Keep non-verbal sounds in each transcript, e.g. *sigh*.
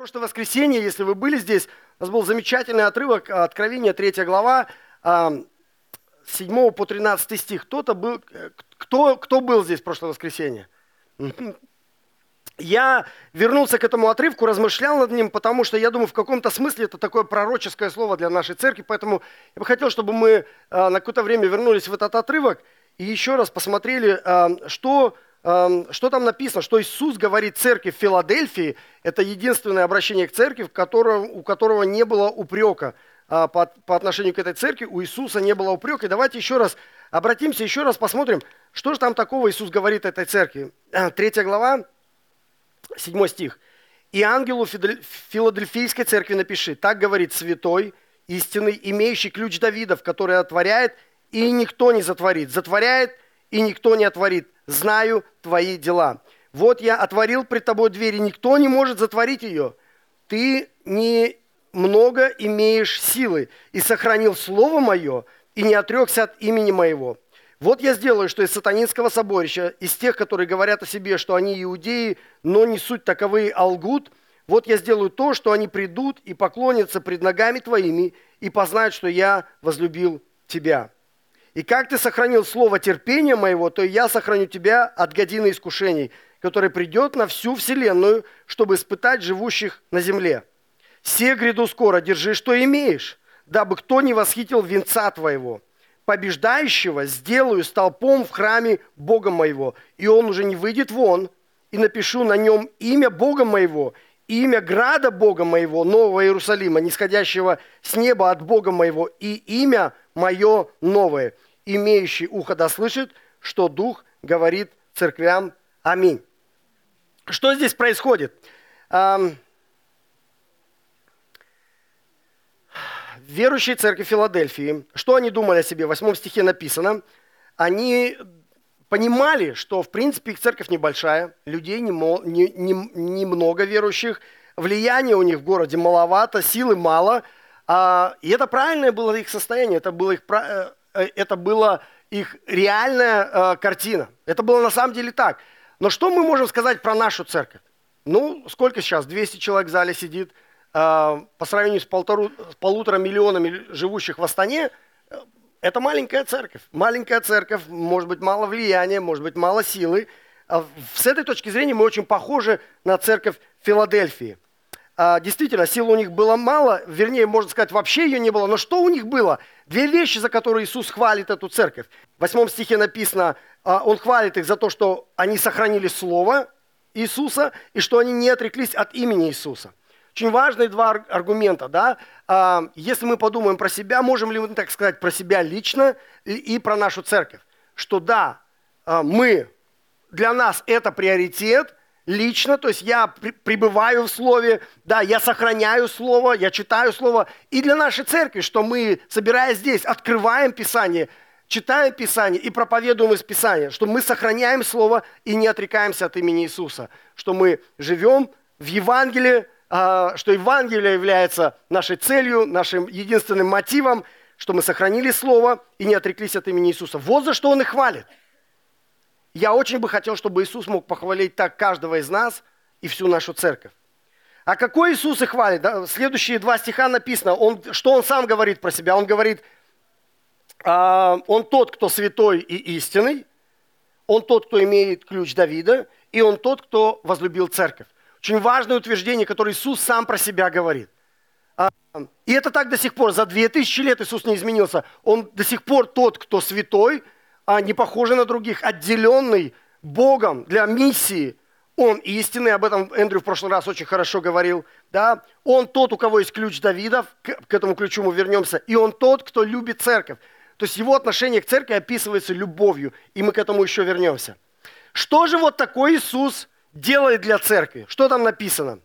прошлое воскресенье, если вы были здесь, у нас был замечательный отрывок Откровения, 3 глава, 7 по 13 стих. Кто-то был, кто, кто был здесь в прошлое воскресенье? Я вернулся к этому отрывку, размышлял над ним, потому что я думаю, в каком-то смысле это такое пророческое слово для нашей церкви, поэтому я бы хотел, чтобы мы а, на какое-то время вернулись в этот отрывок и еще раз посмотрели, а, что что там написано, что Иисус говорит церкви в Филадельфии, это единственное обращение к церкви, у которого не было упрека а, по, по отношению к этой церкви, у Иисуса не было упрека. И давайте еще раз обратимся, еще раз посмотрим, что же там такого Иисус говорит этой церкви. А, третья глава, седьмой стих. «И ангелу Филадельфийской церкви напиши, так говорит святой, истинный, имеющий ключ Давидов, который отворяет, и никто не затворит, затворяет, и никто не отворит, знаю твои дела. Вот я отворил пред тобой дверь, и никто не может затворить ее. Ты не много имеешь силы, и сохранил слово мое, и не отрекся от имени моего. Вот я сделаю, что из сатанинского соборища, из тех, которые говорят о себе, что они иудеи, но не суть таковые, а лгут, вот я сделаю то, что они придут и поклонятся пред ногами твоими, и познают, что я возлюбил тебя. И как ты сохранил слово терпения моего, то и я сохраню тебя от годины искушений, который придет на всю вселенную, чтобы испытать живущих на земле. Все гряду скоро, держи, что имеешь, дабы кто не восхитил венца твоего. Побеждающего сделаю столпом в храме Бога моего, и он уже не выйдет вон, и напишу на нем имя Бога моего, имя града Бога моего, Нового Иерусалима, нисходящего с неба от Бога моего, и имя мое новое. Имеющий ухо да слышит, что Дух говорит церквям. Аминь. Что здесь происходит? Верующие церкви Филадельфии, что они думали о себе? В восьмом стихе написано, они понимали, что в принципе их церковь небольшая, людей немного не, не, не верующих, влияние у них в городе маловато, силы мало – и это правильное было их состояние, это было их, э, э, это было их реальная э, картина. Это было на самом деле так. Но что мы можем сказать про нашу церковь? Ну, сколько сейчас? 200 человек в зале сидит. По сравнению с, полтору, с полутора миллионами живущих в Астане, это маленькая церковь. Маленькая церковь, может быть, мало влияния, может быть, мало силы. С этой точки зрения мы очень похожи на церковь Филадельфии – а, действительно, сил у них было мало, вернее, можно сказать, вообще ее не было. Но что у них было? Две вещи, за которые Иисус хвалит эту церковь. В восьмом стихе написано, а, Он хвалит их за то, что они сохранили Слово Иисуса и что они не отреклись от имени Иисуса. Очень важные два аргумента. Да? А, если мы подумаем про себя, можем ли мы так сказать про себя лично и про нашу церковь? Что да, мы, для нас это приоритет – лично, то есть я пребываю в Слове, да, я сохраняю Слово, я читаю Слово. И для нашей церкви, что мы, собираясь здесь, открываем Писание, читаем Писание и проповедуем из Писания, что мы сохраняем Слово и не отрекаемся от имени Иисуса, что мы живем в Евангелии, а, что Евангелие является нашей целью, нашим единственным мотивом, что мы сохранили Слово и не отреклись от имени Иисуса. Вот за что Он и хвалит – я очень бы хотел, чтобы Иисус мог похвалить так каждого из нас и всю нашу церковь. А какой Иисус и хвалит? Да? Следующие два стиха написано, он, что он сам говорит про себя. Он говорит, а, он тот, кто святой и истинный, он тот, кто имеет ключ Давида, и он тот, кто возлюбил церковь. Очень важное утверждение, которое Иисус сам про себя говорит. А, и это так до сих пор. За две тысячи лет Иисус не изменился. Он до сих пор тот, кто святой, а не похожий на других, отделенный Богом для миссии. Он истинный, об этом Эндрю в прошлый раз очень хорошо говорил. Да? Он тот, у кого есть ключ Давида, к, к этому ключу мы вернемся. И он тот, кто любит церковь. То есть его отношение к церкви описывается любовью, и мы к этому еще вернемся. Что же вот такой Иисус делает для церкви? Что там написано?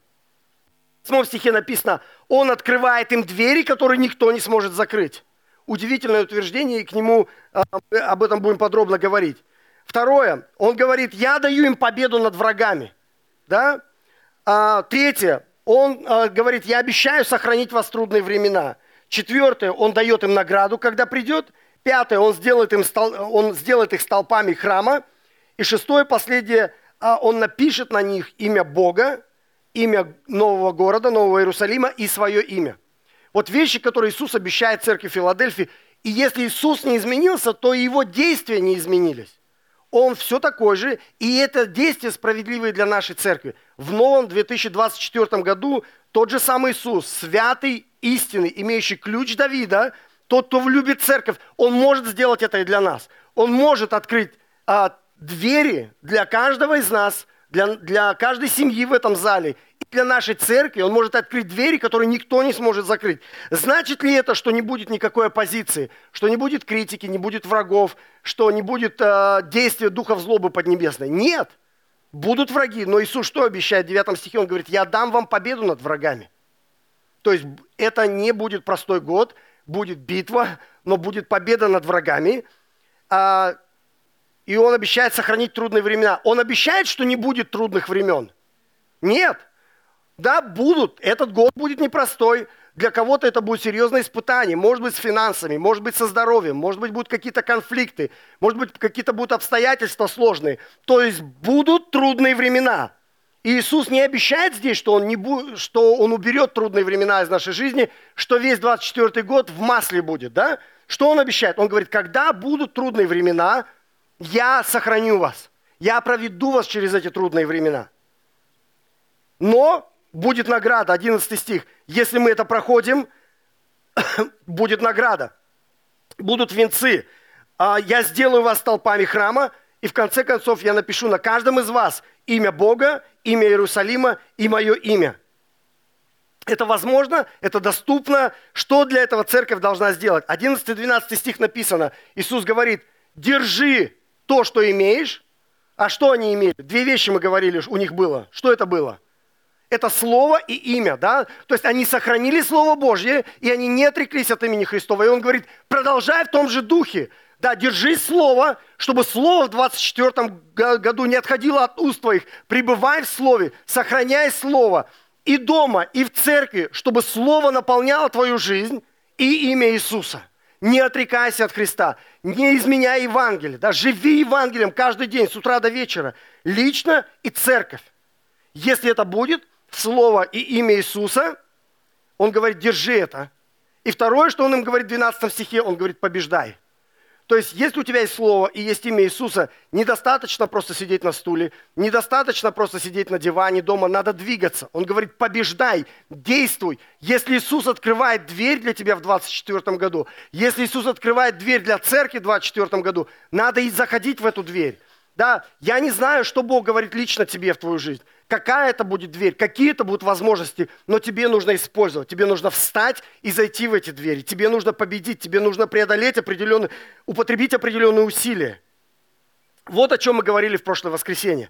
В 7 стихе написано, Он открывает им двери, которые никто не сможет закрыть удивительное утверждение, и к нему а, мы об этом будем подробно говорить. Второе, он говорит, я даю им победу над врагами. Да? А, третье, он а, говорит, я обещаю сохранить вас в трудные времена. Четвертое, он дает им награду, когда придет. Пятое, он сделает, им он сделает их столпами храма. И шестое, последнее, он напишет на них имя Бога имя нового города, Нового Иерусалима и свое имя. Вот вещи, которые Иисус обещает церкви Филадельфии. И если Иисус не изменился, то и его действия не изменились. Он все такой же, и это действие справедливое для нашей церкви. В новом 2024 году тот же самый Иисус, святый, истинный, имеющий ключ Давида, тот, кто влюбит церковь, он может сделать это и для нас. Он может открыть а, двери для каждого из нас, для, для каждой семьи в этом зале, для нашей церкви. Он может открыть двери, которые никто не сможет закрыть. Значит ли это, что не будет никакой оппозиции, что не будет критики, не будет врагов, что не будет э, действия духов злобы поднебесной? Нет. Будут враги. Но Иисус что обещает в 9 стихе? Он говорит, я дам вам победу над врагами. То есть это не будет простой год, будет битва, но будет победа над врагами. А, и он обещает сохранить трудные времена. Он обещает, что не будет трудных времен. Нет. Да, будут. Этот год будет непростой. Для кого-то это будет серьезное испытание. Может быть, с финансами, может быть, со здоровьем, может быть, будут какие-то конфликты, может быть, какие-то будут обстоятельства сложные. То есть будут трудные времена. И Иисус не обещает здесь, что он, не бу- что он уберет трудные времена из нашей жизни, что весь 24 год в масле будет, да? Что он обещает? Он говорит, когда будут трудные времена, я сохраню вас. Я проведу вас через эти трудные времена. Но будет награда, 11 стих. Если мы это проходим, *coughs* будет награда. Будут венцы. А я сделаю вас толпами храма, и в конце концов я напишу на каждом из вас имя Бога, имя Иерусалима и мое имя. Это возможно, это доступно. Что для этого церковь должна сделать? 11-12 стих написано. Иисус говорит, держи то, что имеешь. А что они имели? Две вещи мы говорили, у них было. Что это было? Это слово и имя, да? То есть они сохранили Слово Божье, и они не отреклись от имени Христова. И он говорит, продолжай в том же духе. Да, держи Слово, чтобы Слово в 24 году не отходило от уст твоих. Пребывай в Слове, сохраняй Слово. И дома, и в церкви, чтобы Слово наполняло твою жизнь и имя Иисуса. Не отрекайся от Христа, не изменяй Евангелие. Да, живи Евангелием каждый день, с утра до вечера. Лично и церковь. Если это будет, Слово и имя Иисуса, он говорит, держи это. И второе, что он им говорит в 12 стихе, он говорит, побеждай. То есть, если у тебя есть Слово и есть имя Иисуса, недостаточно просто сидеть на стуле, недостаточно просто сидеть на диване дома, надо двигаться. Он говорит, побеждай, действуй. Если Иисус открывает дверь для тебя в 2024 году, если Иисус открывает дверь для церкви в 2024 году, надо и заходить в эту дверь. Да, я не знаю, что Бог говорит лично тебе в твою жизнь какая это будет дверь, какие это будут возможности, но тебе нужно использовать, тебе нужно встать и зайти в эти двери, тебе нужно победить, тебе нужно преодолеть определенные, употребить определенные усилия. Вот о чем мы говорили в прошлое воскресенье.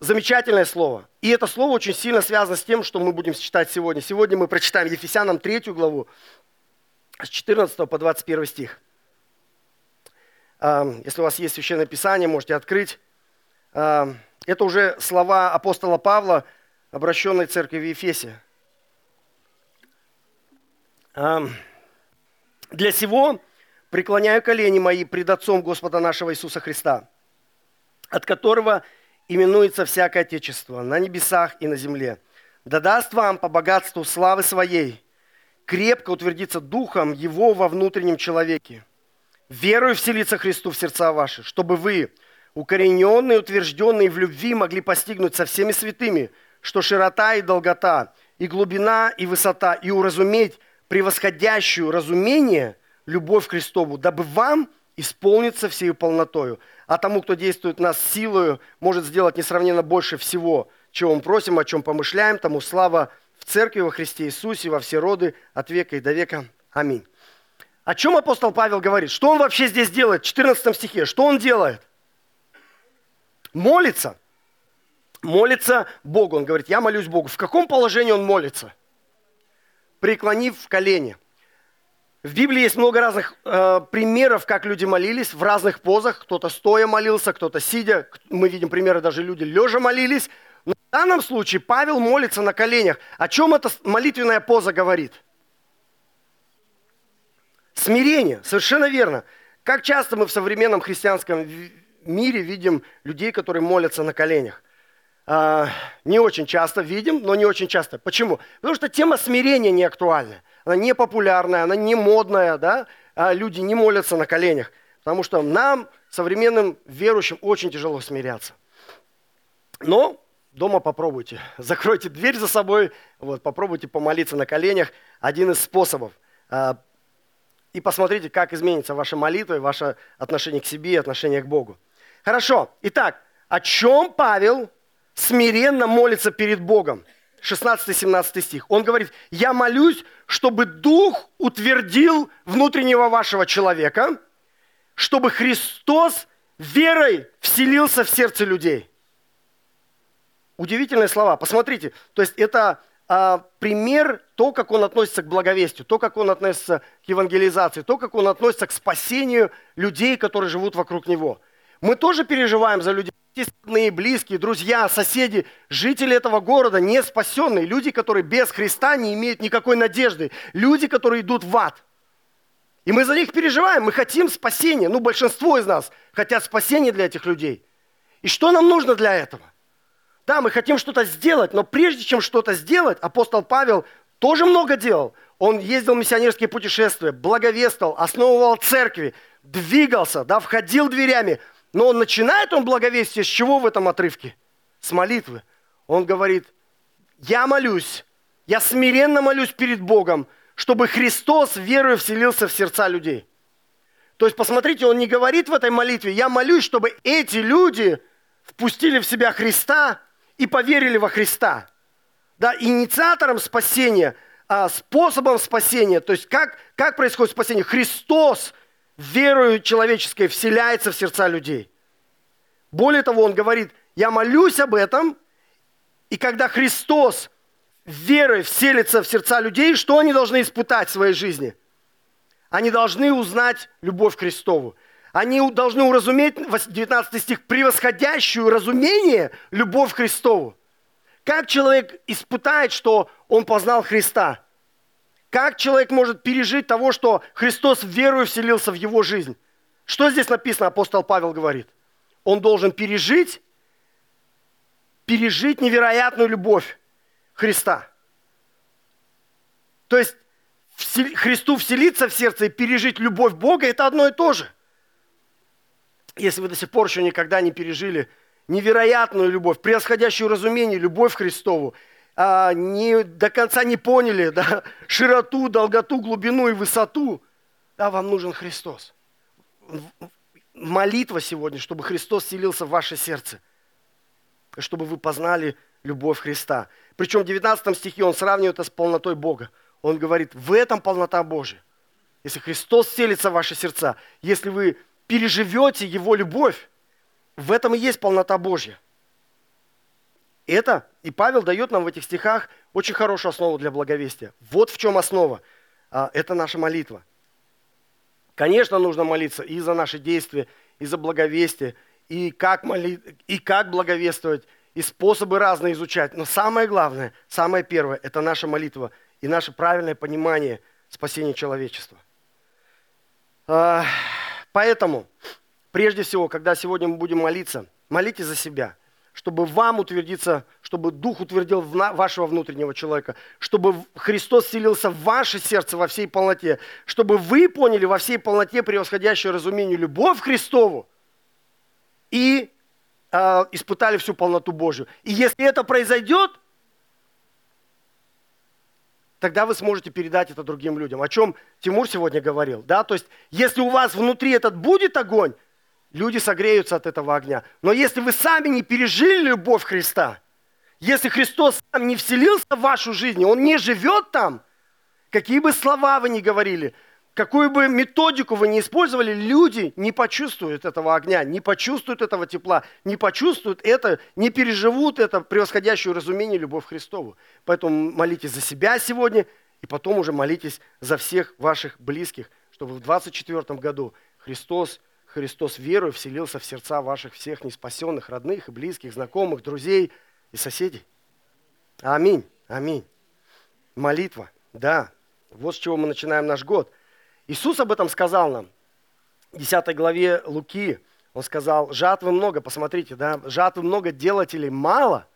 Замечательное слово. И это слово очень сильно связано с тем, что мы будем читать сегодня. Сегодня мы прочитаем Ефесянам 3 главу, с 14 по 21 стих. Если у вас есть священное писание, можете открыть. Это уже слова апостола Павла, обращенной церкви в Ефесе. Для сего преклоняю колени мои пред Отцом Господа нашего Иисуса Христа, от которого именуется всякое Отечество на небесах и на земле. Да даст вам по богатству славы своей крепко утвердиться духом Его во внутреннем человеке, верую вселиться Христу в сердца ваши, чтобы вы, укорененные, утвержденные в любви, могли постигнуть со всеми святыми, что широта и долгота, и глубина, и высота, и уразуметь превосходящую разумение любовь к Христову, дабы вам исполниться всею полнотою. А тому, кто действует нас силою, может сделать несравненно больше всего, чего мы просим, о чем помышляем, тому слава в Церкви во Христе Иисусе во все роды, от века и до века. Аминь. О чем апостол Павел говорит? Что он вообще здесь делает? В 14 стихе. Что он делает? Молится, молится Богу. Он говорит, я молюсь Богу. В каком положении он молится? Преклонив в колени. В Библии есть много разных э, примеров, как люди молились в разных позах. Кто-то стоя молился, кто-то сидя. Мы видим примеры, даже люди лежа молились. Но в данном случае Павел молится на коленях. О чем эта молитвенная поза говорит? Смирение, совершенно верно. Как часто мы в современном христианском мире видим людей, которые молятся на коленях. э, не очень часто видим, но не очень часто. Почему? Потому что тема смирения не актуальна. Она не популярная, она не модная, да? а люди не молятся на коленях. Потому что нам, современным верующим, очень тяжело смиряться. Но дома попробуйте. *laughs* Закройте дверь за собой, вот, попробуйте помолиться на коленях. Один из способов. А, и посмотрите, как изменится ваша молитва и ваше отношение к себе и отношение к Богу. Хорошо. Итак, о чем Павел смиренно молится перед Богом? 16-17 стих. Он говорит, я молюсь, чтобы Дух утвердил внутреннего вашего человека, чтобы Христос верой вселился в сердце людей. Удивительные слова. Посмотрите, то есть это а, пример то, как он относится к благовестию, то, как он относится к евангелизации, то, как он относится к спасению людей, которые живут вокруг него. Мы тоже переживаем за людей, родные, близкие, друзья, соседи, жители этого города, не спасенные, люди, которые без Христа не имеют никакой надежды, люди, которые идут в ад. И мы за них переживаем, мы хотим спасения, ну большинство из нас хотят спасения для этих людей. И что нам нужно для этого? Да, мы хотим что-то сделать, но прежде чем что-то сделать, апостол Павел тоже много делал. Он ездил в миссионерские путешествия, благовествовал, основывал церкви, двигался, да, входил дверями. Но он начинает он благовестие с чего в этом отрывке? С молитвы. Он говорит, я молюсь, я смиренно молюсь перед Богом, чтобы Христос верою вселился в сердца людей. То есть, посмотрите, он не говорит в этой молитве, я молюсь, чтобы эти люди впустили в себя Христа и поверили во Христа. Да, инициатором спасения, а, способом спасения, то есть как, как происходит спасение? Христос верою человеческой вселяется в сердца людей. Более того, он говорит, я молюсь об этом, и когда Христос верой вселится в сердца людей, что они должны испытать в своей жизни? Они должны узнать любовь к Христову. Они должны уразуметь, 19 стих, превосходящую разумение любовь к Христову. Как человек испытает, что он познал Христа? Как человек может пережить того, что Христос верою вселился в его жизнь? Что здесь написано, апостол Павел говорит? Он должен пережить, пережить невероятную любовь Христа. То есть Христу вселиться в сердце и пережить любовь Бога – это одно и то же – если вы до сих пор еще никогда не пережили невероятную любовь, превосходящую разумение, любовь Христову, а, не, до конца не поняли да, широту, долготу, глубину и высоту, да, вам нужен Христос. Молитва сегодня, чтобы Христос селился в ваше сердце, чтобы вы познали любовь Христа. Причем в 19 стихе он сравнивает это с полнотой Бога. Он говорит, в этом полнота Божья. Если Христос селится в ваши сердца, если вы переживете Его любовь, в этом и есть полнота Божья. Это, и Павел дает нам в этих стихах очень хорошую основу для благовестия. Вот в чем основа. А, это наша молитва. Конечно, нужно молиться и за наши действия, и за благовестие, и как, моли... и как благовествовать, и способы разные изучать. Но самое главное, самое первое, это наша молитва и наше правильное понимание спасения человечества. А, Поэтому, прежде всего, когда сегодня мы будем молиться, молитесь за себя, чтобы вам утвердиться, чтобы Дух утвердил вашего внутреннего человека, чтобы Христос селился в ваше сердце во всей полноте, чтобы вы поняли во всей полноте превосходящее разумению любовь Христову и э, испытали всю полноту Божью. И если это произойдет, тогда вы сможете передать это другим людям. О чем Тимур сегодня говорил. Да? То есть, если у вас внутри этот будет огонь, люди согреются от этого огня. Но если вы сами не пережили любовь Христа, если Христос сам не вселился в вашу жизнь, Он не живет там, какие бы слова вы ни говорили – какую бы методику вы ни использовали, люди не почувствуют этого огня, не почувствуют этого тепла, не почувствуют это, не переживут это превосходящее разумение любовь Христову. Поэтому молитесь за себя сегодня, и потом уже молитесь за всех ваших близких, чтобы в 24 году Христос, Христос верою вселился в сердца ваших всех неспасенных, родных и близких, знакомых, друзей и соседей. Аминь, аминь. Молитва, да. Вот с чего мы начинаем наш год – Иисус об этом сказал нам. В 10 главе Луки он сказал, жатвы много, посмотрите, да, жатвы много, делателей мало.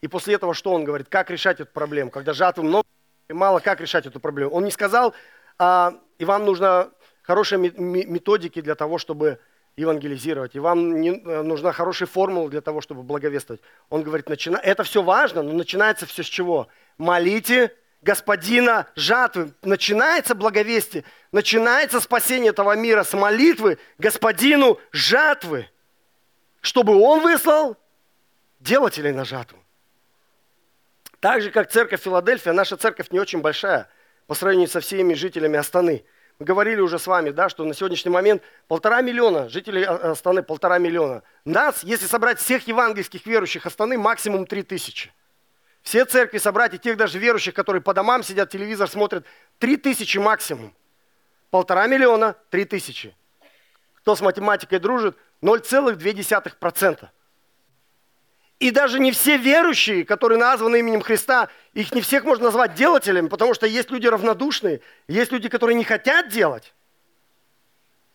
И после этого что он говорит? Как решать эту проблему? Когда жатвы много и мало, как решать эту проблему? Он не сказал, а, и вам нужно хорошие методики для того, чтобы евангелизировать, и вам не, э, нужна хорошая формула для того, чтобы благовествовать. Он говорит, начина... это все важно, но начинается все с чего? Молите господина жатвы. Начинается благовестие, начинается спасение этого мира с молитвы господину жатвы, чтобы он выслал делателей на жатву. Так же, как церковь Филадельфия, наша церковь не очень большая по сравнению со всеми жителями Астаны. Мы говорили уже с вами, да, что на сегодняшний момент полтора миллиона жителей Астаны, полтора миллиона. Нас, если собрать всех евангельских верующих Астаны, максимум три тысячи. Все церкви собрать, и тех даже верующих, которые по домам сидят, телевизор смотрят, три тысячи максимум. Полтора миллиона, три тысячи. Кто с математикой дружит, 0,2%. И даже не все верующие, которые названы именем Христа, их не всех можно назвать делателями, потому что есть люди равнодушные, есть люди, которые не хотят делать.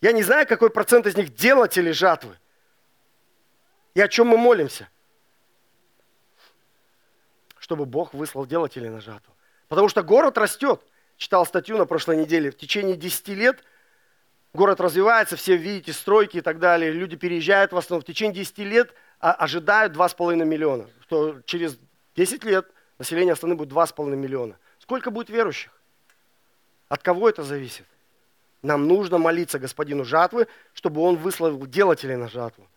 Я не знаю, какой процент из них делатели жатвы. И о чем мы молимся? Чтобы Бог выслал делателей на жатву. Потому что город растет. Читал статью на прошлой неделе. В течение 10 лет город развивается, все видите, стройки и так далее. Люди переезжают в основном. В течение 10 лет ожидают 2,5 миллиона, что через 10 лет население Астаны будет 2,5 миллиона. Сколько будет верующих? От кого это зависит? Нам нужно молиться господину жатвы, чтобы он выслал делателей на жатву.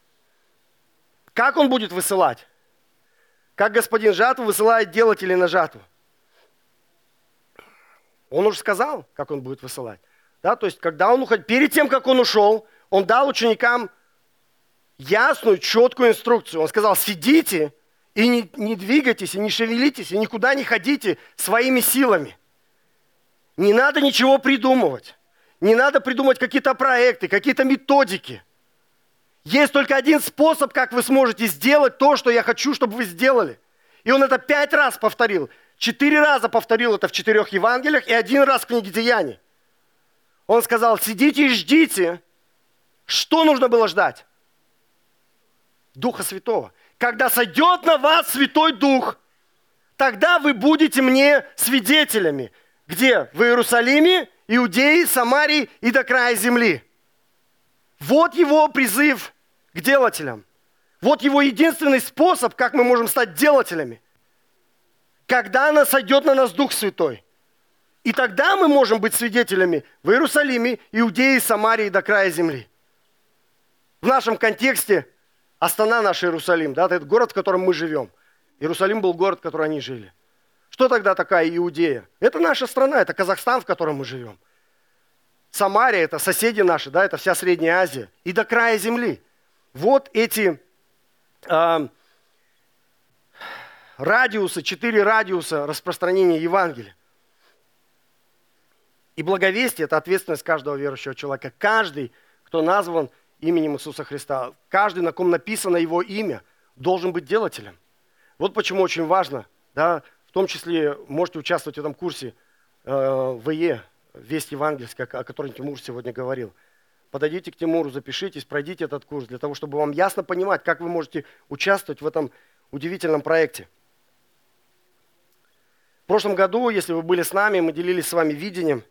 Как он будет высылать? Как господин жатвы высылает делателей на жатву? Он уже сказал, как он будет высылать. Да, то есть, когда он уходил, перед тем, как он ушел, он дал ученикам ясную, четкую инструкцию. Он сказал, сидите и не, не двигайтесь, и не шевелитесь, и никуда не ходите своими силами. Не надо ничего придумывать. Не надо придумать какие-то проекты, какие-то методики. Есть только один способ, как вы сможете сделать то, что я хочу, чтобы вы сделали. И он это пять раз повторил. Четыре раза повторил это в четырех Евангелиях и один раз в книге Деяний. Он сказал, сидите и ждите. Что нужно было ждать? Духа Святого. Когда сойдет на вас Святой Дух, тогда вы будете мне свидетелями. Где? В Иерусалиме, Иудеи, Самарии и до края земли. Вот его призыв к делателям. Вот его единственный способ, как мы можем стать делателями. Когда она сойдет на нас Дух Святой. И тогда мы можем быть свидетелями в Иерусалиме, Иудеи, Самарии до края земли. В нашем контексте Астана наш Иерусалим, да, это город, в котором мы живем. Иерусалим был город, в котором они жили. Что тогда такая Иудея? Это наша страна, это Казахстан, в котором мы живем. Самария, это соседи наши, да, это вся Средняя Азия. И до края земли. Вот эти э, радиусы, четыре радиуса распространения Евангелия. И благовестие – это ответственность каждого верующего человека. Каждый, кто назван именем Иисуса Христа. Каждый, на ком написано Его имя, должен быть делателем. Вот почему очень важно, да, в том числе можете участвовать в этом курсе э, ВЕ, Весть Евангельская, о котором Тимур сегодня говорил. Подойдите к Тимуру, запишитесь, пройдите этот курс, для того, чтобы вам ясно понимать, как вы можете участвовать в этом удивительном проекте. В прошлом году, если вы были с нами, мы делились с вами видением,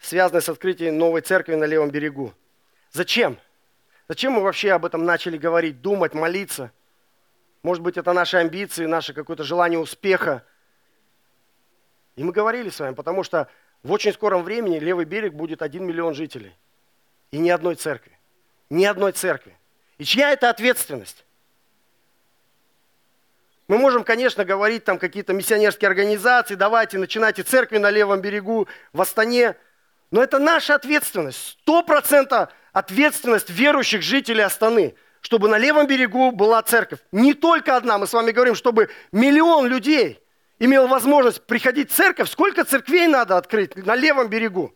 связанное с открытием новой церкви на левом берегу. Зачем? Зачем мы вообще об этом начали говорить, думать, молиться? Может быть, это наши амбиции, наше какое-то желание успеха. И мы говорили с вами, потому что в очень скором времени левый берег будет один миллион жителей. И ни одной церкви. Ни одной церкви. И чья это ответственность? Мы можем, конечно, говорить там какие-то миссионерские организации, давайте начинайте церкви на левом берегу, в Астане. Но это наша ответственность. Сто процентов ответственность верующих жителей Астаны, чтобы на левом берегу была церковь. Не только одна, мы с вами говорим, чтобы миллион людей имел возможность приходить в церковь. Сколько церквей надо открыть на левом берегу?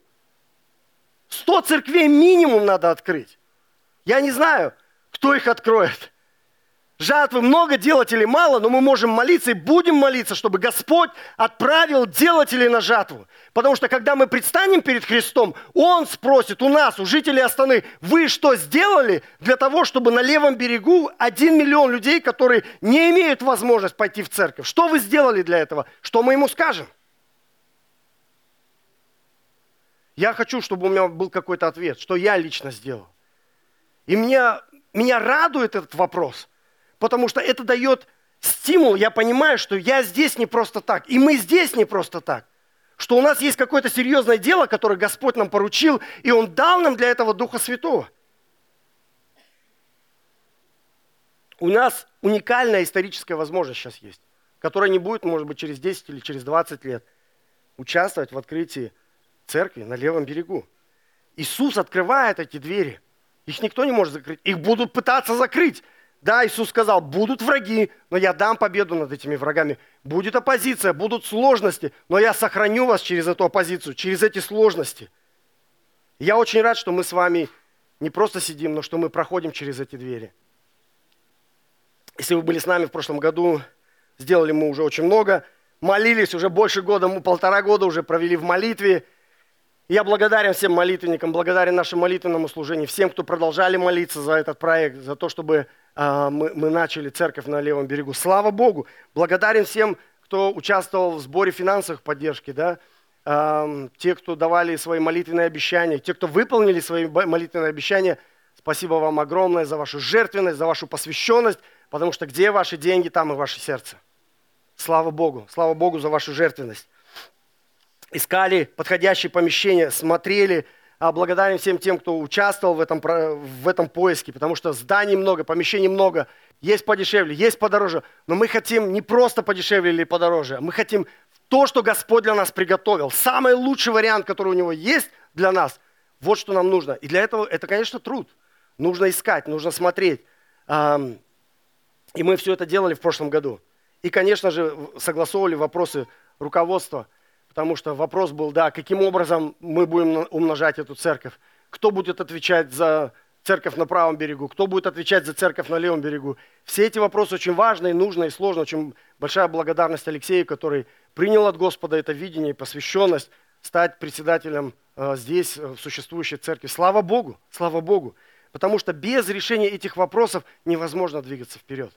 Сто церквей минимум надо открыть. Я не знаю, кто их откроет. Жатвы много, делателей мало, но мы можем молиться и будем молиться, чтобы Господь отправил делателей на жатву. Потому что когда мы предстанем перед Христом, Он спросит у нас, у жителей Астаны, вы что сделали для того, чтобы на левом берегу один миллион людей, которые не имеют возможность пойти в церковь, что вы сделали для этого? Что мы ему скажем? Я хочу, чтобы у меня был какой-то ответ, что я лично сделал. И меня, меня радует этот вопрос, потому что это дает стимул. Я понимаю, что я здесь не просто так, и мы здесь не просто так. Что у нас есть какое-то серьезное дело, которое Господь нам поручил, и Он дал нам для этого Духа Святого. У нас уникальная историческая возможность сейчас есть, которая не будет, может быть, через 10 или через 20 лет участвовать в открытии церкви на левом берегу. Иисус открывает эти двери. Их никто не может закрыть. Их будут пытаться закрыть. Да, Иисус сказал, будут враги, но я дам победу над этими врагами. Будет оппозиция, будут сложности, но я сохраню вас через эту оппозицию, через эти сложности. Я очень рад, что мы с вами не просто сидим, но что мы проходим через эти двери. Если вы были с нами в прошлом году, сделали мы уже очень много, молились уже больше года, мы полтора года уже провели в молитве, я благодарен всем молитвенникам, благодарен нашему молитвенному служению, всем, кто продолжали молиться за этот проект, за то, чтобы э, мы, мы начали церковь на левом берегу. Слава Богу! Благодарен всем, кто участвовал в сборе финансовых поддержки, да? э, те, кто давали свои молитвенные обещания, те, кто выполнили свои молитвенные обещания. Спасибо вам огромное за вашу жертвенность, за вашу посвященность, потому что где ваши деньги, там и ваше сердце. Слава Богу! Слава Богу за вашу жертвенность искали подходящее помещение, смотрели. А благодарен всем тем, кто участвовал в этом, в этом поиске, потому что зданий много, помещений много, есть подешевле, есть подороже. Но мы хотим не просто подешевле или подороже, мы хотим то, что Господь для нас приготовил. Самый лучший вариант, который у Него есть для нас, вот что нам нужно. И для этого это, конечно, труд. Нужно искать, нужно смотреть. И мы все это делали в прошлом году. И, конечно же, согласовывали вопросы руководства – потому что вопрос был, да, каким образом мы будем умножать эту церковь, кто будет отвечать за церковь на правом берегу, кто будет отвечать за церковь на левом берегу. Все эти вопросы очень важны, нужны и сложны. Очень большая благодарность Алексею, который принял от Господа это видение и посвященность стать председателем э, здесь, э, в существующей церкви. Слава Богу, слава Богу. Потому что без решения этих вопросов невозможно двигаться вперед.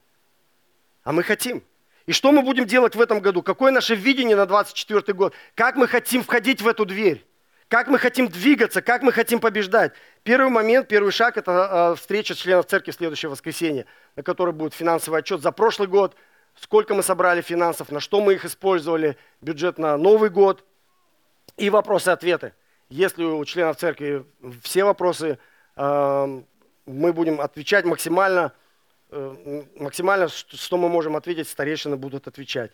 А мы хотим. И что мы будем делать в этом году? Какое наше видение на 24 год? Как мы хотим входить в эту дверь? Как мы хотим двигаться? Как мы хотим побеждать? Первый момент, первый шаг – это а, встреча членов церкви в следующее воскресенье, на которой будет финансовый отчет за прошлый год, сколько мы собрали финансов, на что мы их использовали, бюджет на Новый год и вопросы-ответы. Если у членов церкви все вопросы, мы будем отвечать максимально – максимально, что мы можем ответить, старейшины будут отвечать.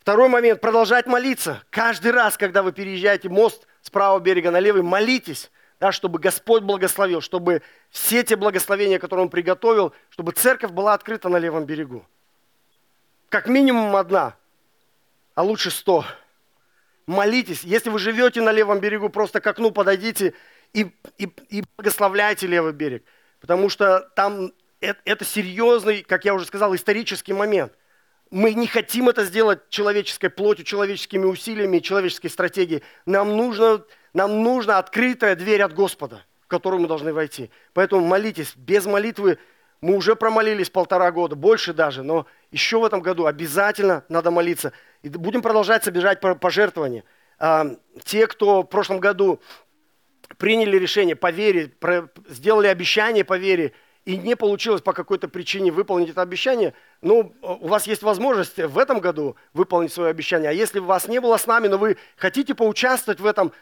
Второй момент, продолжать молиться. Каждый раз, когда вы переезжаете мост с правого берега на левый, молитесь, да, чтобы Господь благословил, чтобы все те благословения, которые Он приготовил, чтобы церковь была открыта на левом берегу. Как минимум одна, а лучше сто. Молитесь. Если вы живете на левом берегу, просто к окну подойдите и, и, и благословляйте левый берег. Потому что там это, это серьезный, как я уже сказал, исторический момент. Мы не хотим это сделать человеческой плотью, человеческими усилиями, человеческой стратегией. Нам нужно, нам нужна открытая дверь от Господа, в которую мы должны войти. Поэтому молитесь. Без молитвы мы уже промолились полтора года, больше даже, но еще в этом году обязательно надо молиться. И будем продолжать собирать пожертвования. А, те, кто в прошлом году приняли решение по вере, сделали обещание по вере, и не получилось по какой-то причине выполнить это обещание, ну, у вас есть возможность в этом году выполнить свое обещание. А если вас не было с нами, но вы хотите поучаствовать в этом,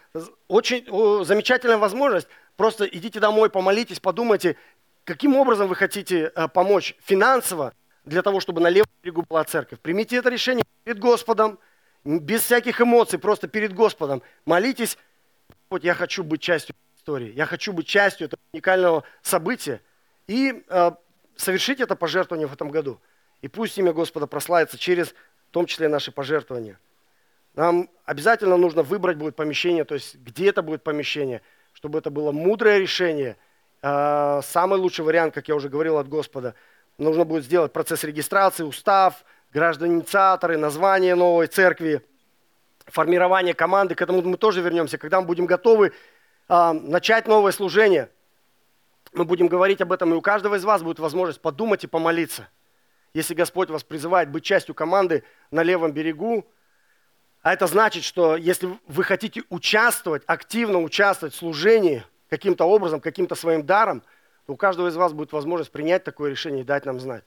очень замечательная возможность. Просто идите домой, помолитесь, подумайте, каким образом вы хотите э, помочь финансово для того, чтобы на левом берегу была церковь. Примите это решение перед Господом, без всяких эмоций, просто перед Господом. Молитесь, вот я хочу быть частью истории, я хочу быть частью этого уникального события – и э, совершить это пожертвование в этом году. И пусть имя Господа прославится через, в том числе, наши пожертвования. Нам обязательно нужно выбрать будет помещение, то есть где это будет помещение, чтобы это было мудрое решение, э, самый лучший вариант, как я уже говорил, от Господа. нужно будет сделать процесс регистрации, устав, граждане-инициаторы, название новой церкви, формирование команды. К этому мы тоже вернемся, когда мы будем готовы а, начать новое служение. Мы будем говорить об этом, и у каждого из вас будет возможность подумать и помолиться. Если Господь вас призывает быть частью команды на левом берегу, а это значит, что если вы хотите участвовать, активно участвовать в служении каким-то образом, каким-то своим даром, то у каждого из вас будет возможность принять такое решение и дать нам знать.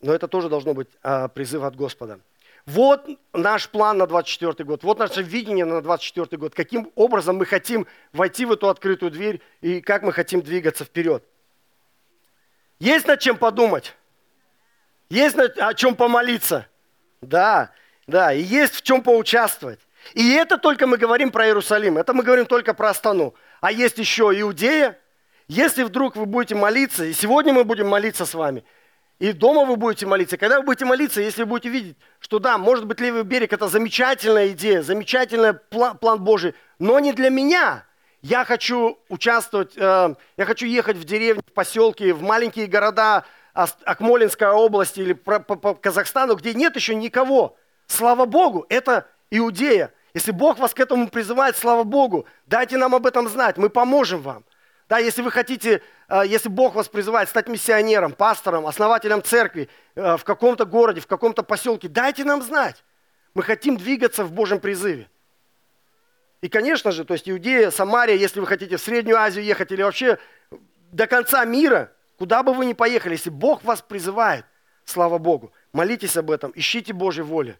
Но это тоже должно быть а, призыв от Господа. Вот наш план на 24 год, вот наше видение на 24 год, каким образом мы хотим войти в эту открытую дверь и как мы хотим двигаться вперед. Есть над чем подумать? Есть над, о чем помолиться? Да, да, и есть в чем поучаствовать. И это только мы говорим про Иерусалим, это мы говорим только про Астану. А есть еще Иудея. Если вдруг вы будете молиться, и сегодня мы будем молиться с вами – и дома вы будете молиться. Когда вы будете молиться, если вы будете видеть, что да, может быть, левый берег – это замечательная идея, замечательный план, Божий, но не для меня. Я хочу участвовать, э, я хочу ехать в деревни, в поселки, в маленькие города Акмолинской области или по, по, по Казахстану, где нет еще никого. Слава Богу, это Иудея. Если Бог вас к этому призывает, слава Богу, дайте нам об этом знать, мы поможем вам. Да, если вы хотите, э, если Бог вас призывает стать миссионером, пастором, основателем церкви э, в каком-то городе, в каком-то поселке, дайте нам знать. Мы хотим двигаться в Божьем призыве. И, конечно же, то есть Иудея, Самария, если вы хотите в Среднюю Азию ехать или вообще до конца мира, куда бы вы ни поехали, если Бог вас призывает, слава Богу, молитесь об этом, ищите Божьей воли.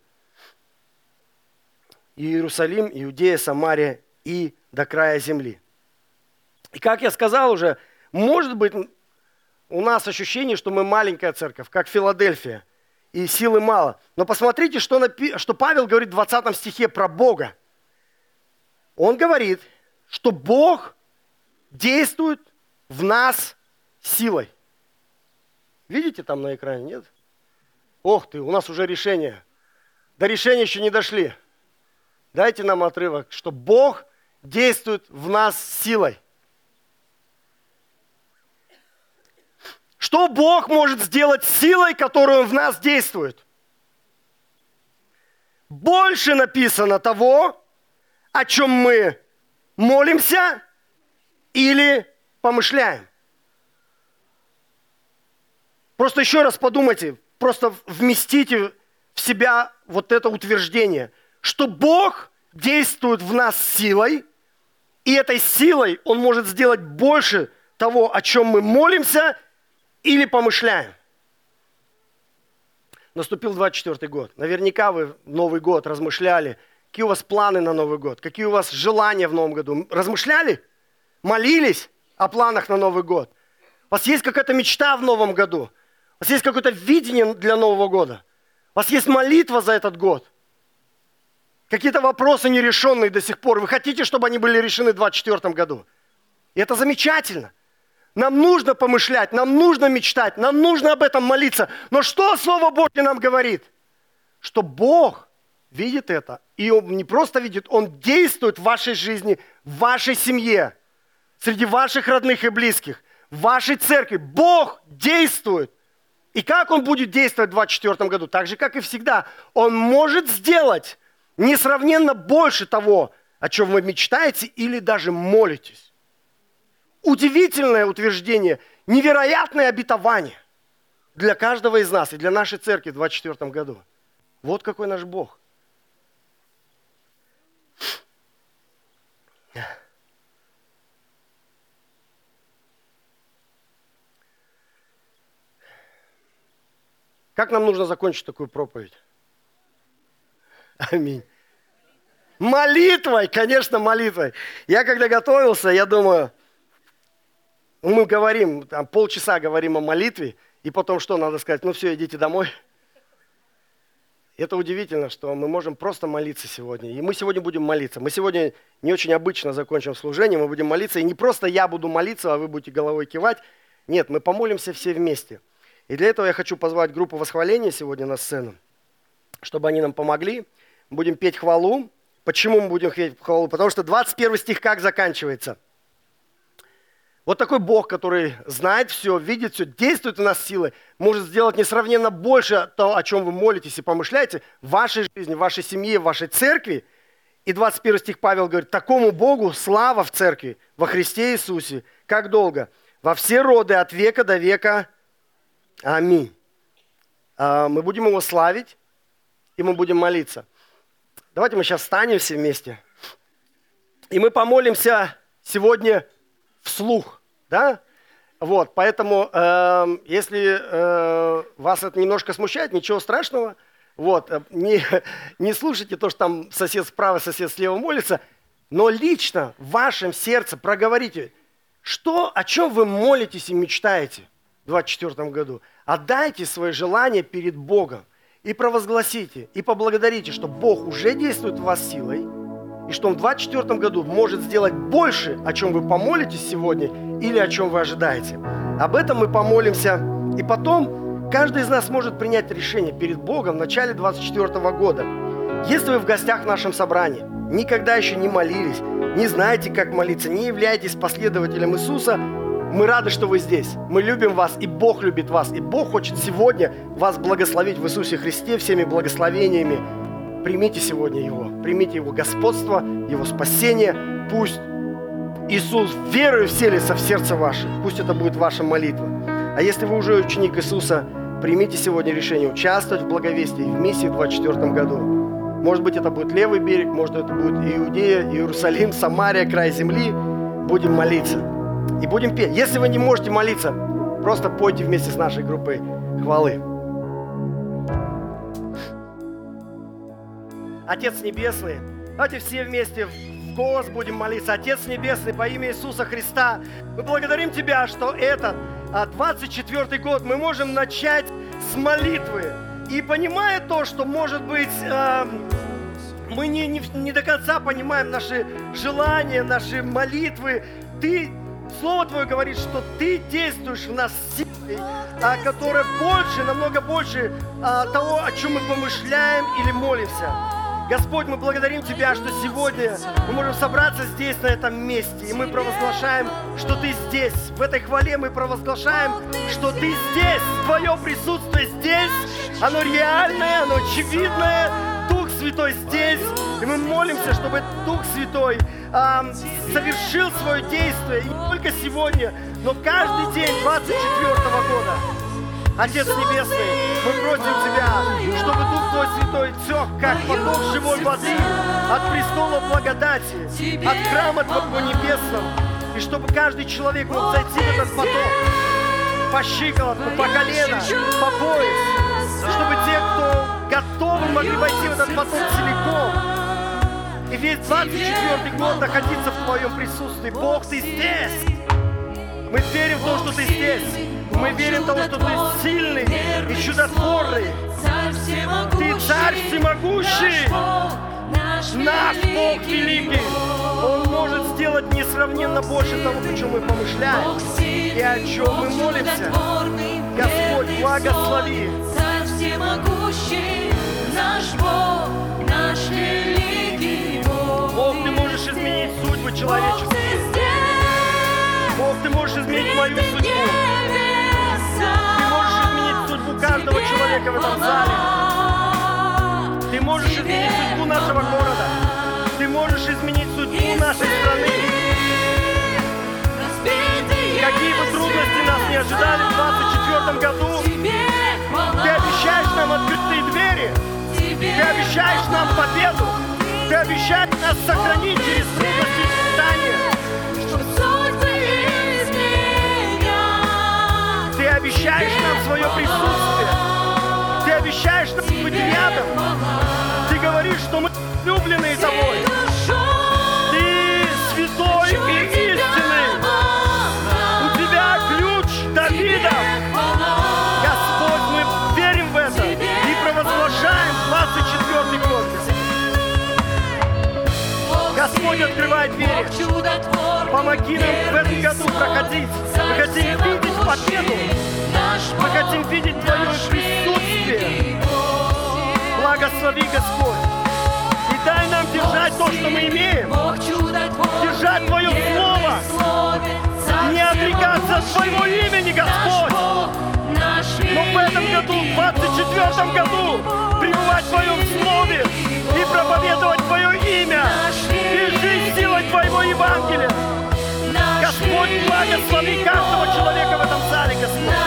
Иерусалим, Иудея, Самария и до края земли. И как я сказал уже, может быть, у нас ощущение, что мы маленькая церковь, как Филадельфия, и силы мало. Но посмотрите, что, напи- что Павел говорит в 20 стихе про Бога. Он говорит, что Бог действует в нас силой. Видите там на экране, нет? Ох ты, у нас уже решение. До решения еще не дошли. Дайте нам отрывок, что Бог действует в нас силой. Что Бог может сделать силой, которую в нас действует? Больше написано того, о чем мы молимся или помышляем. Просто еще раз подумайте, просто вместите в себя вот это утверждение, что Бог действует в нас силой, и этой силой Он может сделать больше того, о чем мы молимся или помышляем. Наступил 24 год. Наверняка вы Новый год размышляли, какие у вас планы на Новый год, какие у вас желания в Новом году. Размышляли? Молились о планах на Новый год? У вас есть какая-то мечта в Новом году? У вас есть какое-то видение для Нового года? У вас есть молитва за этот год? Какие-то вопросы нерешенные до сих пор. Вы хотите, чтобы они были решены в 2024 году? И это замечательно – нам нужно помышлять, нам нужно мечтать, нам нужно об этом молиться. Но что Слово Божье нам говорит? Что Бог видит это. И Он не просто видит, Он действует в вашей жизни, в вашей семье, среди ваших родных и близких, в вашей церкви. Бог действует. И как Он будет действовать в 2024 году? Так же, как и всегда. Он может сделать несравненно больше того, о чем вы мечтаете или даже молитесь удивительное утверждение, невероятное обетование для каждого из нас и для нашей церкви в 2024 году. Вот какой наш Бог. Как нам нужно закончить такую проповедь? Аминь. Молитвой, конечно, молитвой. Я когда готовился, я думаю, мы говорим, там полчаса говорим о молитве, и потом что надо сказать? Ну все, идите домой. Это удивительно, что мы можем просто молиться сегодня. И мы сегодня будем молиться. Мы сегодня не очень обычно закончим служение, мы будем молиться. И не просто я буду молиться, а вы будете головой кивать. Нет, мы помолимся все вместе. И для этого я хочу позвать группу восхваления сегодня на сцену, чтобы они нам помогли. Будем петь хвалу. Почему мы будем петь хвалу? Потому что 21 стих как заканчивается – Вот такой Бог, который знает все, видит все, действует у нас силой, может сделать несравненно больше того, о чем вы молитесь и помышляете в вашей жизни, в вашей семье, в вашей церкви. И 21 стих Павел говорит, такому Богу слава в церкви, во Христе Иисусе. Как долго? Во все роды, от века до века. Аминь. А, мы будем его славить, и мы будем молиться. Давайте мы сейчас встанем все вместе. И мы помолимся сегодня вслух, да? Вот, поэтому, э, если э, вас это немножко смущает, ничего страшного. Вот, э, не, *laughs* не слушайте то, что там сосед справа, сосед слева молится, но лично в вашем сердце проговорите, что, о чем вы молитесь и мечтаете в 2024 году. Отдайте свои желания перед Богом и провозгласите, и поблагодарите, что Бог уже действует в вас силой – и что Он в 2024 году может сделать больше, о чем вы помолитесь сегодня или о чем вы ожидаете. Об этом мы помолимся, и потом каждый из нас может принять решение перед Богом в начале 2024 года. Если вы в гостях в нашем собрании, никогда еще не молились, не знаете, как молиться, не являетесь последователем Иисуса, мы рады, что вы здесь. Мы любим вас, и Бог любит вас. И Бог хочет сегодня вас благословить в Иисусе Христе всеми благословениями, Примите сегодня Его. Примите Его господство, Его спасение. Пусть Иисус верою вселится в сердце ваше. Пусть это будет ваша молитва. А если вы уже ученик Иисуса, примите сегодня решение участвовать в благовестии в миссии в 2024 году. Может быть, это будет левый берег, может, это будет Иудея, Иерусалим, Самария, край земли. Будем молиться. И будем петь. Если вы не можете молиться, просто пойте вместе с нашей группой хвалы. Отец Небесный, давайте все вместе в голос будем молиться. Отец Небесный, по имя Иисуса Христа, мы благодарим Тебя, что этот 24 а, год мы можем начать с молитвы. И понимая то, что, может быть, эм, мы не, не, не до конца понимаем наши желания, наши молитвы, Ты Слово Твое говорит, что Ты действуешь в нас силой, а, которая больше, намного больше а, того, о чем мы помышляем или молимся. Господь, мы благодарим Тебя, что сегодня мы можем собраться здесь, на этом месте, и мы провозглашаем, что Ты здесь. В этой хвале мы провозглашаем, что Ты здесь, Твое присутствие здесь, оно реальное, оно очевидное, Дух Святой здесь, и мы молимся, чтобы Дух Святой э, совершил свое действие, и не только сегодня, но каждый день 24 года. Отец Небесный, мы просим Тебя, чтобы Дух Твой Святой тек, как поток живой воды от престола благодати, от храма Твоего Небесного, и чтобы каждый человек мог зайти в этот поток по щиколотку, по колено, по пояс, чтобы те, кто готовы, могли войти в этот поток целиком, и весь 24 год находиться в Твоем присутствии. Бог, Ты здесь! Мы верим в то, что Ты здесь. Мы верим в то, что Ты сильный и чудотворный. Ты Царь всемогущий. Наш Бог великий. Он может сделать несравненно больше того, о чем мы помышляем и о чем мы молимся. Господь, благослови. Царь всемогущий, наш Бог, наш великий Бог. Бог, Ты можешь изменить судьбы человеческие. Бог, Ты можешь изменить мою судьбу каждого человека в этом зале. Ты можешь изменить судьбу нашего города. Ты можешь изменить судьбу нашей страны. Какие бы трудности нас не ожидали в 2024 году, Ты обещаешь нам открытые двери. Ты обещаешь нам победу. Ты обещаешь нас сохранить через трудности обещаешь нам свое присутствие. Ты обещаешь нам быть рядом. Ты говоришь, что мы любленные тобой. Ты святой и истинный. У тебя ключ Давида. Господь, мы верим в это и провозглашаем 24 год. Господь, открывай двери. Помоги нам в этом году проходить. Мы хотим видеть победу. Мы хотим видеть Твое присутствие. Благослови, Господь. И дай нам держать то, что мы имеем. Держать Твое Слово. Не из-за Твоего имени, Господь. Но в этом году, в 24 году, пребывать в Твоем Слове и проповедовать Твое имя, и жить силой Твоего Евангелия. Господь, благослови каждого человека в этом зале, Господь.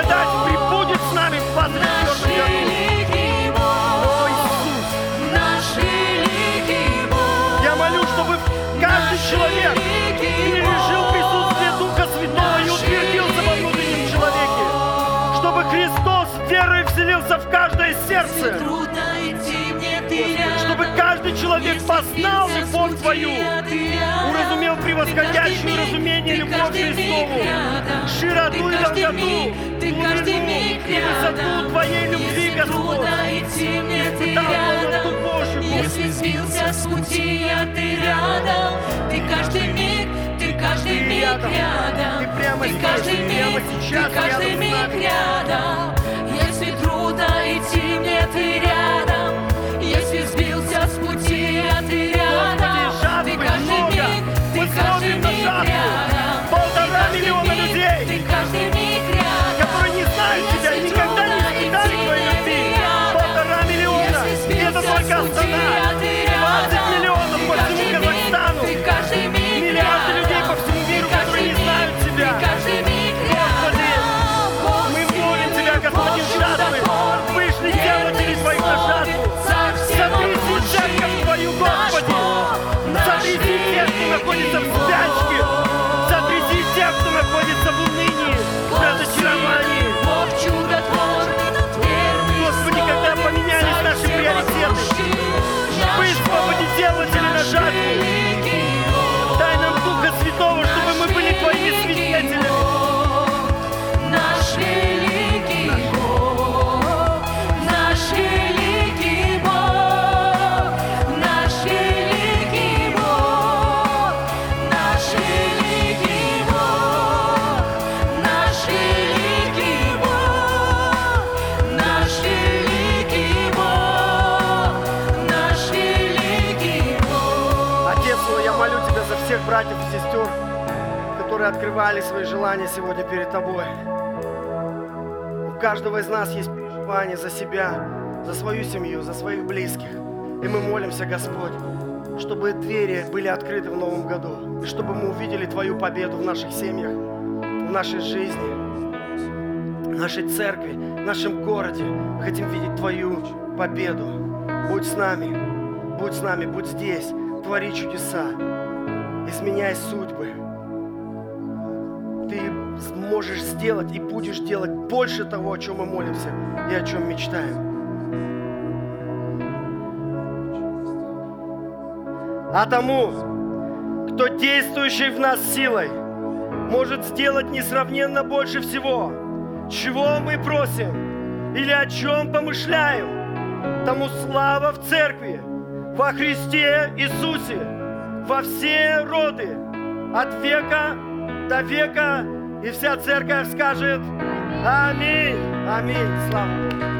Благодать прибудет с нами в 24 году. О, Иисус, я молю, чтобы каждый человек пережил присутствие Духа Святого и утвердился во внутреннем человеке. Чтобы Христос верой вселился в каждое сердце. Чтобы каждый человек познал любовь Твою, уразумел превосходящее разумение любовь Христову, широту и долготу, глубину и высоту Твоей любви, Господь. Испытал полноту Божью, Если сбился с пути, а ты рядом, ты каждый миг, ты каждый Ты миг рядом. рядом, Ты прямо здесь, каждый ты прямо миг, сейчас ты каждый рядом миг рядом. Если трудно идти мне, ты рядом, сбился с пути, а ты Всех братьев и сестер, которые открывали свои желания сегодня перед Тобой. У каждого из нас есть переживание за себя, за свою семью, за своих близких. И мы молимся, Господь, чтобы двери были открыты в новом году, и чтобы мы увидели Твою победу в наших семьях, в нашей жизни, в нашей церкви, в нашем городе. Мы хотим видеть Твою победу. Будь с нами, будь с нами, будь здесь, твори чудеса, изменяй судьбы. Ты сможешь сделать и будешь делать больше того, о чем мы молимся и о чем мечтаем. А тому, кто действующий в нас силой, может сделать несравненно больше всего, чего мы просим или о чем помышляем. Тому слава в церкви, во Христе Иисусе, во все роды, от века до века. И вся церковь скажет Аминь. Аминь. Слава Богу.